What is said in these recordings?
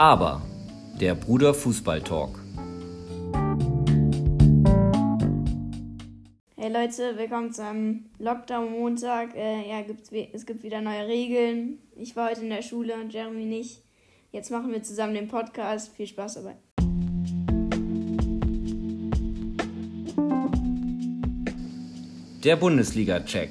Aber der Bruder Fußball Talk. Hey Leute, willkommen zu einem Lockdown-Montag. Äh, ja, es gibt wieder neue Regeln. Ich war heute in der Schule, Jeremy nicht. Jetzt machen wir zusammen den Podcast. Viel Spaß dabei. Der Bundesliga-Check.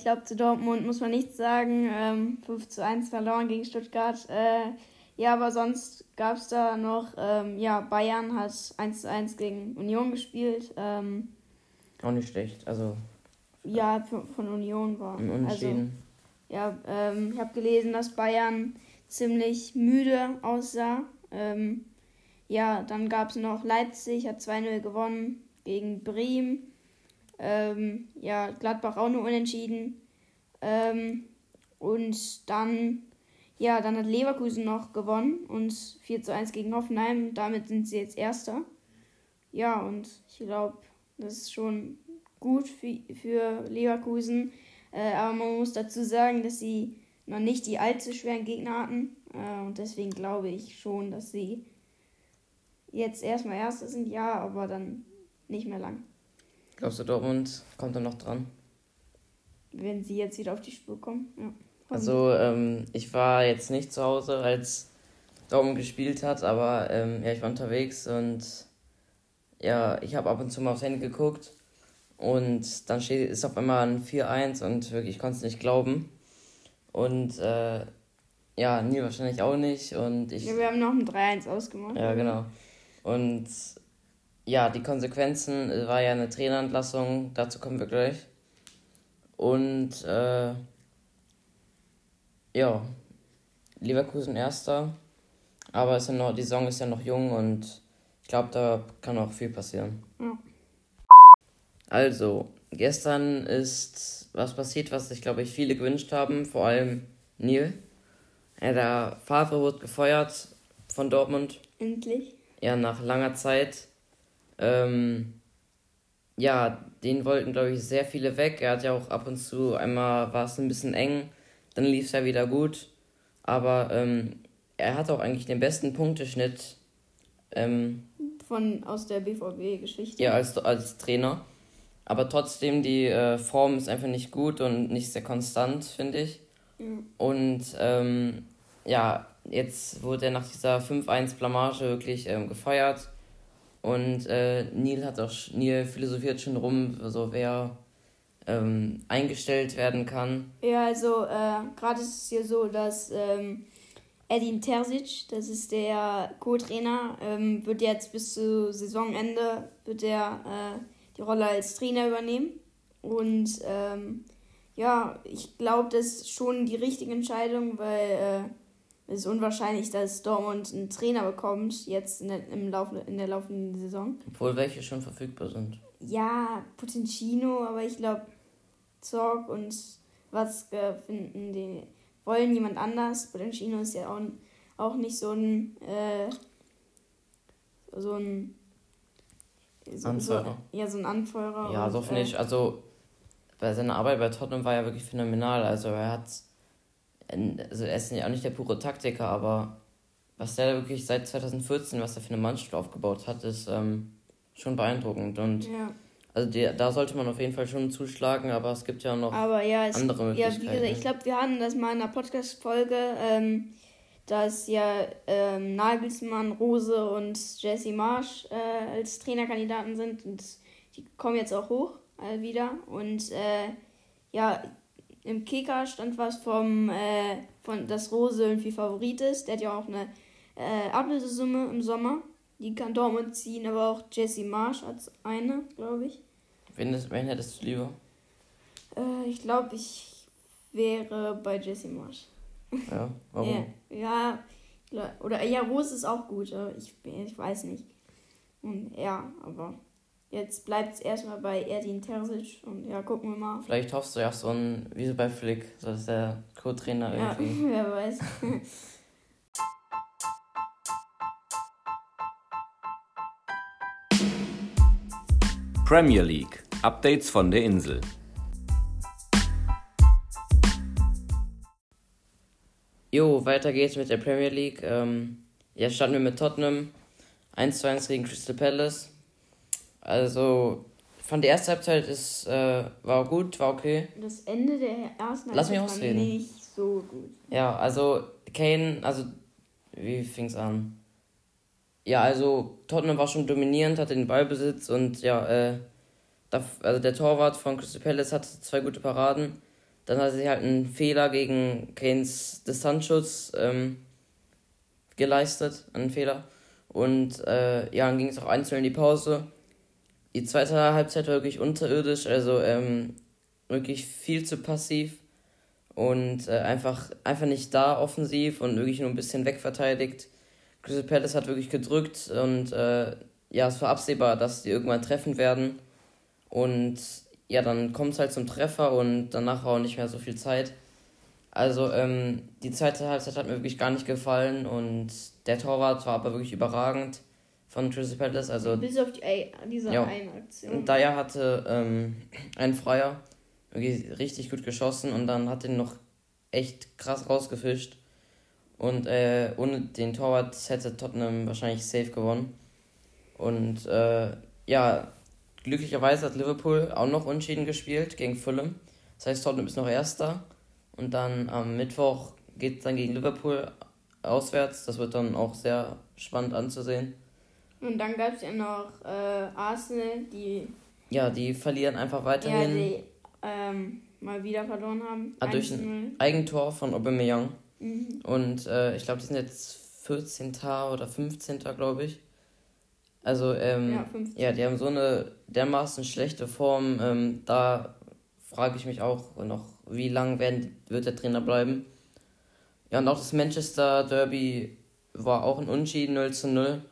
Ich glaube, zu Dortmund muss man nichts sagen. Ähm, 5 zu 1 verloren gegen Stuttgart. Äh, ja, aber sonst gab es da noch, ähm, ja, Bayern hat 1 zu 1 gegen Union gespielt. Ähm, Auch nicht schlecht, also. Ja, von Union war. Im Unentschieden. Also, ja, ähm, ich habe gelesen, dass Bayern ziemlich müde aussah. Ähm, ja, dann gab es noch Leipzig, hat 2-0 gewonnen gegen Bremen. Ähm, ja, Gladbach auch nur unentschieden. Ähm, und dann, ja, dann hat Leverkusen noch gewonnen und 4 zu 1 gegen Hoffenheim. Damit sind sie jetzt Erster. Ja, und ich glaube, das ist schon gut für, für Leverkusen. Äh, aber man muss dazu sagen, dass sie noch nicht die allzu schweren Gegner hatten. Äh, und deswegen glaube ich schon, dass sie jetzt erstmal Erste sind, ja, aber dann nicht mehr lang. Glaubst du, Dortmund kommt dann noch dran? Wenn sie jetzt wieder auf die Spur kommen, ja. Also, ähm, ich war jetzt nicht zu Hause, als Dortmund gespielt hat, aber ähm, ja, ich war unterwegs und ja, ich habe ab und zu mal aufs Handy geguckt und dann steht, ist auf einmal ein 4-1 und wirklich, ich konnte es nicht glauben. Und äh, ja, nie wahrscheinlich auch nicht. Und ich, ja, wir haben noch ein 3-1 ausgemacht. Ja, genau. Und ja, die Konsequenzen war ja eine Trainerentlassung, dazu kommen wir gleich. Und äh, ja, Leverkusen erster, aber ist ja noch, die Saison ist ja noch jung und ich glaube, da kann auch viel passieren. Ja. Also, gestern ist was passiert, was sich, glaube ich, viele gewünscht haben, vor allem Neil. Ja, der Favre wurde gefeuert von Dortmund. Endlich. Ja, nach langer Zeit. Ähm, ja, den wollten, glaube ich, sehr viele weg. Er hat ja auch ab und zu einmal war es ein bisschen eng, dann lief es ja wieder gut. Aber ähm, er hat auch eigentlich den besten Punkteschnitt. Ähm, Von aus der BVB-Geschichte. Ja, als, als Trainer. Aber trotzdem, die äh, Form ist einfach nicht gut und nicht sehr konstant, finde ich. Ja. Und ähm, ja, jetzt wurde er nach dieser 5-1-Blamage wirklich ähm, gefeuert. Und äh, Neil hat auch, Neil philosophiert schon rum, so wer ähm, eingestellt werden kann. Ja, also äh, gerade ist es hier so, dass ähm, Edin Terzic, das ist der Co-Trainer, ähm, wird jetzt bis zu Saisonende wird er äh, die Rolle als Trainer übernehmen. Und ähm, ja, ich glaube, das ist schon die richtige Entscheidung, weil äh, es ist unwahrscheinlich, dass Dortmund einen Trainer bekommt, jetzt in der, im Lauf, in der laufenden Saison. Obwohl welche schon verfügbar sind. Ja, Potencino, aber ich glaube, Zorg und äh, finden die, wollen jemand anders. Potencino ist ja auch, auch nicht so ein, äh, so ein so, Anführer. So, ja, so ein Anführer. Ja, so finde äh, ich, also bei seiner Arbeit bei Tottenham war ja wirklich phänomenal. Also er hat, also er ist ja auch nicht der pure Taktiker, aber was der wirklich seit 2014, was er für eine Mannschaft aufgebaut hat, ist ähm, schon beeindruckend. Und ja. also die, da sollte man auf jeden Fall schon zuschlagen, aber es gibt ja noch aber ja, es, andere Möglichkeiten. Ja, wie gesagt, ich glaube, wir hatten das mal in einer Podcast-Folge, ähm, dass ja ähm, Nagelsmann, Rose und Jesse Marsch äh, als Trainerkandidaten sind und die kommen jetzt auch hoch äh, wieder. Und äh, ja, im Kicker stand was vom, äh, von, dass Rose irgendwie Favorit ist. Der hat ja auch eine äh, Ablösesumme im Sommer. Die kann Dortmund ziehen, aber auch Jesse Marsch als eine, glaube ich. Wen, ist, wen hättest du lieber? Äh, ich glaube, ich wäre bei Jesse Marsch. Ja, warum? Ja, ja, oder ja, Rose ist auch gut, ich, ich weiß nicht. Und ja, aber jetzt bleibt es erstmal bei Erdin Terzic und ja, gucken wir mal. Vielleicht hoffst du ja so ein, wie so bei Flick, so dass der Co-Trainer ja, irgendwie. wer weiß. Premier League. Updates von der Insel. Jo, weiter geht's mit der Premier League. Ähm, ja, starten wir mit Tottenham. 1 zu 1 gegen Crystal Palace. Also, fand die erste Halbzeit ist, äh, war gut, war okay. Das Ende der ersten Lass mich Halbzeit ausreden. war nicht so gut. Ja, also Kane, also wie fing's an? Ja, also Tottenham war schon dominierend, hatte den Ballbesitz und ja, äh, da, also der Torwart von Crystal Palace hatte zwei gute Paraden. Dann hatte sie halt einen Fehler gegen Kanes Distanzschutz ähm, geleistet, einen Fehler. Und äh, ja, dann ging es auch einzeln in die Pause. Die zweite Halbzeit war wirklich unterirdisch, also ähm, wirklich viel zu passiv und äh, einfach, einfach nicht da offensiv und wirklich nur ein bisschen wegverteidigt. Crystal Palace hat wirklich gedrückt und äh, ja, es war absehbar, dass die irgendwann treffen werden. Und ja, dann kommt es halt zum Treffer und danach auch nicht mehr so viel Zeit. Also ähm, die zweite Halbzeit hat mir wirklich gar nicht gefallen und der Torwart war aber wirklich überragend von Crystal Palace. Also Bis auf die, ey, diese Ja. eine Aktion. und Dyer hatte ähm, einen Freier, richtig gut geschossen und dann hat ihn noch echt krass rausgefischt. Und äh, ohne den Torwart hätte Tottenham wahrscheinlich safe gewonnen. Und äh, ja, glücklicherweise hat Liverpool auch noch unschieden gespielt gegen Fulham. Das heißt, Tottenham ist noch Erster. Und dann am Mittwoch geht es dann gegen Liverpool auswärts. Das wird dann auch sehr spannend anzusehen. Und dann gab es ja noch äh, Arsenal, die, Ja, die verlieren einfach ja, weiterhin. die ähm, mal wieder verloren haben. Ah, durch 1-0. Eigentor von Aubameyang. Mhm. Und äh, ich glaube, die sind jetzt 14. oder 15. glaube ich. Also, ähm, Ja, 15. ja, die haben so eine dermaßen schlechte Form. Ähm, da frage ich mich auch noch, wie lang werden, wird der Trainer bleiben. Ja, und auch das Manchester Derby war auch ein Unschieden 0 zu 0.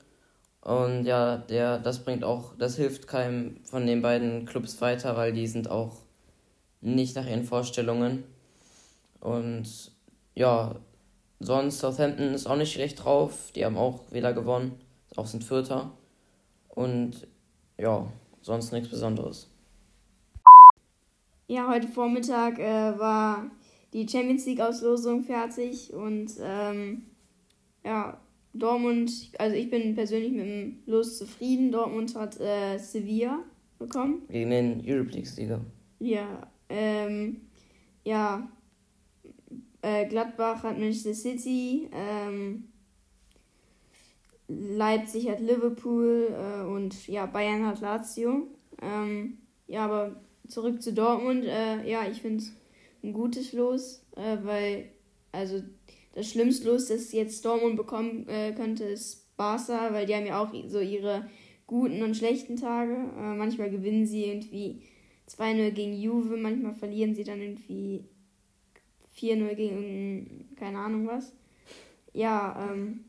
Und ja, der, das bringt auch, das hilft keinem von den beiden Clubs weiter, weil die sind auch nicht nach ihren Vorstellungen. Und ja, sonst Southampton ist auch nicht schlecht drauf. Die haben auch wieder gewonnen. Auch sind Vierter. Und ja, sonst nichts Besonderes. Ja, heute Vormittag äh, war die Champions League Auslosung fertig und ähm, ja, Dortmund, also ich bin persönlich mit dem Los zufrieden. Dortmund hat äh, Sevilla bekommen. Gegen den Europe League-Sieger. Ja, ähm, ja, äh, Gladbach hat Manchester City, ähm, Leipzig hat Liverpool äh, und ja, Bayern hat Lazio. Ähm, ja, aber zurück zu Dortmund, äh, ja, ich finde es ein gutes Los, äh, weil, also das schlimmste Los, das jetzt Dortmund bekommen äh, könnte, ist Barca, weil die haben ja auch so ihre guten und schlechten Tage. Äh, manchmal gewinnen sie irgendwie 2-0 gegen Juve, manchmal verlieren sie dann irgendwie 4-0 gegen keine Ahnung was. Ja, ähm,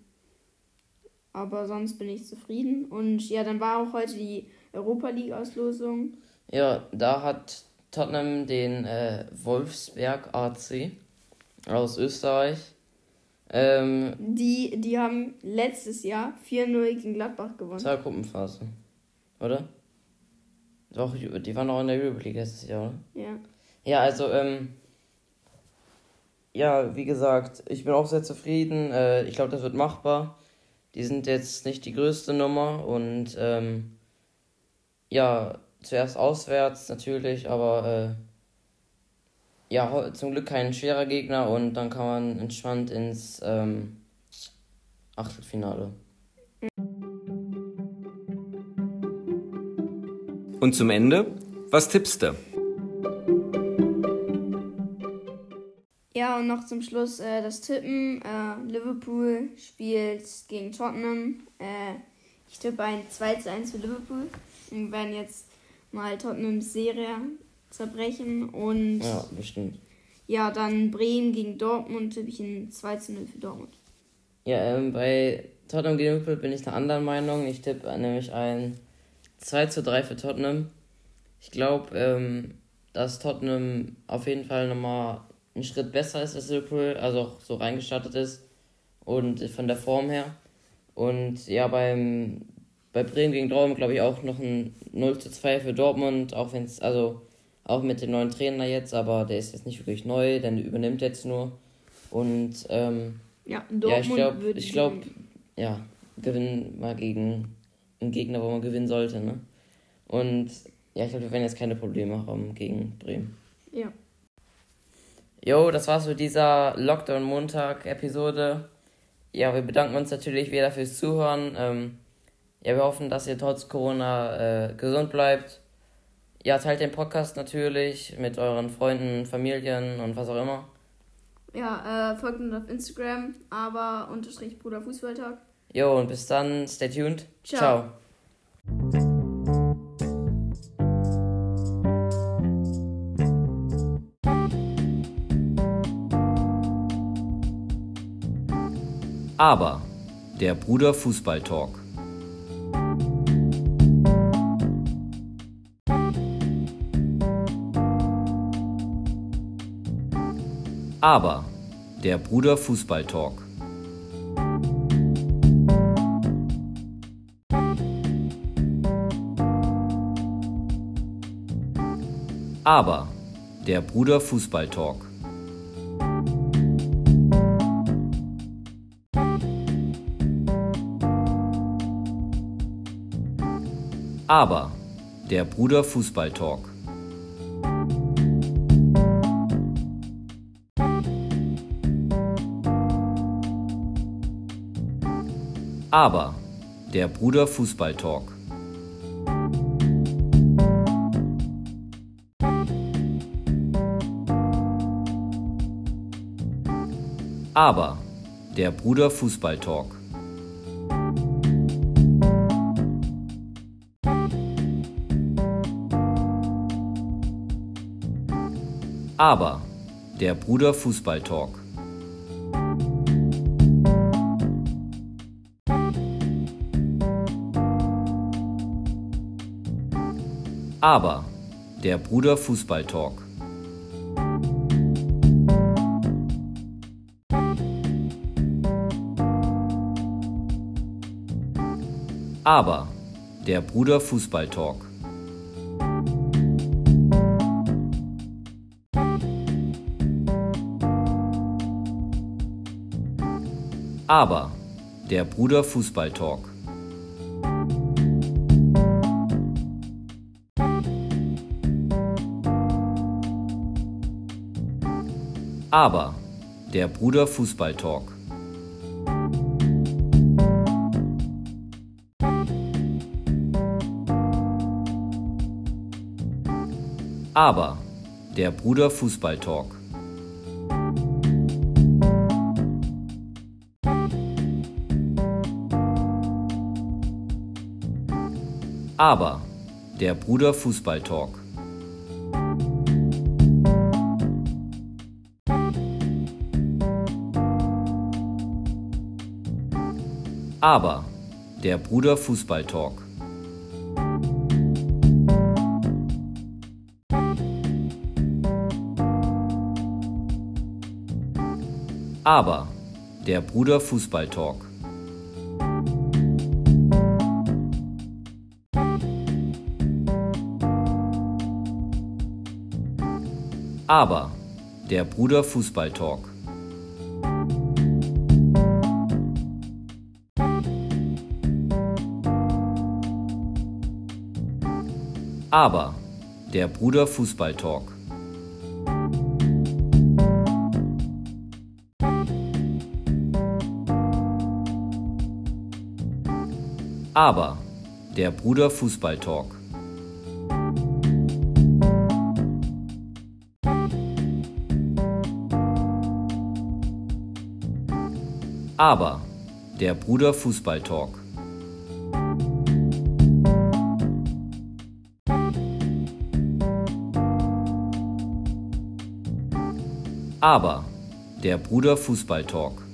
aber sonst bin ich zufrieden. Und ja, dann war auch heute die Europa League Auslosung. Ja, da hat Tottenham den äh, Wolfsberg AC aus Österreich. Ähm, Die, die haben letztes Jahr 4-0 gegen Gladbach gewonnen. zur Gruppenphase. Oder? Doch, die waren auch in der Europe League letztes Jahr, oder? Ja. Ja, also, ähm, ja, wie gesagt, ich bin auch sehr zufrieden. Äh, ich glaube, das wird machbar. Die sind jetzt nicht die größte Nummer und ähm, ja, zuerst auswärts natürlich, aber äh, ja, zum Glück kein schwerer Gegner und dann kann man entspannt ins ähm, Achtelfinale. Und zum Ende, was tippst du? Ja, und noch zum Schluss äh, das Tippen. Äh, Liverpool spielt gegen Tottenham. Äh, ich tippe ein 2 zu 1 für Liverpool. Wir werden jetzt mal Tottenhams Serie zerbrechen. Und Ja, bestimmt. ja, dann Bremen gegen Dortmund tippe ich ein 2 zu 0 für Dortmund. Ja, ähm, bei Tottenham gegen Liverpool bin ich einer anderen Meinung. Ich tippe nämlich ein 2 zu 3 für Tottenham. Ich glaube, ähm, dass Tottenham auf jeden Fall nochmal einen Schritt besser ist als Liverpool, also auch so reingestartet ist und von der Form her. Und ja, beim, bei Bremen gegen Dortmund glaube ich auch noch ein 0 zu 2 für Dortmund, auch wenn es, also auch mit dem neuen Trainer jetzt, aber der ist jetzt nicht wirklich neu, denn der übernimmt jetzt nur. Und ähm, Ja, ja, ich glaube, ich glaube, ja, gewinnen mal gegen einen Gegner, wo man gewinnen sollte, ne? Und ja, ich glaube, wir werden jetzt keine Probleme haben gegen Bremen. Ja. Jo, das war's mit dieser Lockdown-Montag-Episode. Ja, wir bedanken uns natürlich wieder fürs Zuhören. Ähm, ja, wir hoffen, dass ihr trotz Corona äh, gesund bleibt. Ja, teilt den Podcast natürlich mit euren Freunden, Familien und was auch immer. Ja, äh, folgt uns auf Instagram, aber unterstrich Bruder Fußballtag. Jo, und bis dann, stay tuned. Ciao. Ciao. Aber der Bruder Fußball Talk. Aber der Bruder Fußball Talk. Aber der Bruder Fußball Talk. Aber der Bruder Fußball Talk. Aber der Bruder Fußball Talk. Aber der Bruder Fußball Talk. Aber der Bruder Fußball Talk. Aber der Bruder Fußball Talk. Aber der Bruder Fußball Talk. Aber der Bruder Fußball Talk. Aber der Bruder Fußball Talk. Aber der Bruder Fußball Talk. Aber der Bruder Fußball Talk. Aber der Bruder Fußball Talk. Aber der Bruder Fußball Talk. Aber der Bruder Fußball Talk. Aber der Bruder Fußball Talk. Aber der Bruder Fußball Talk. Aber der Bruder Fußball Talk. Aber der Bruder Fußball Talk.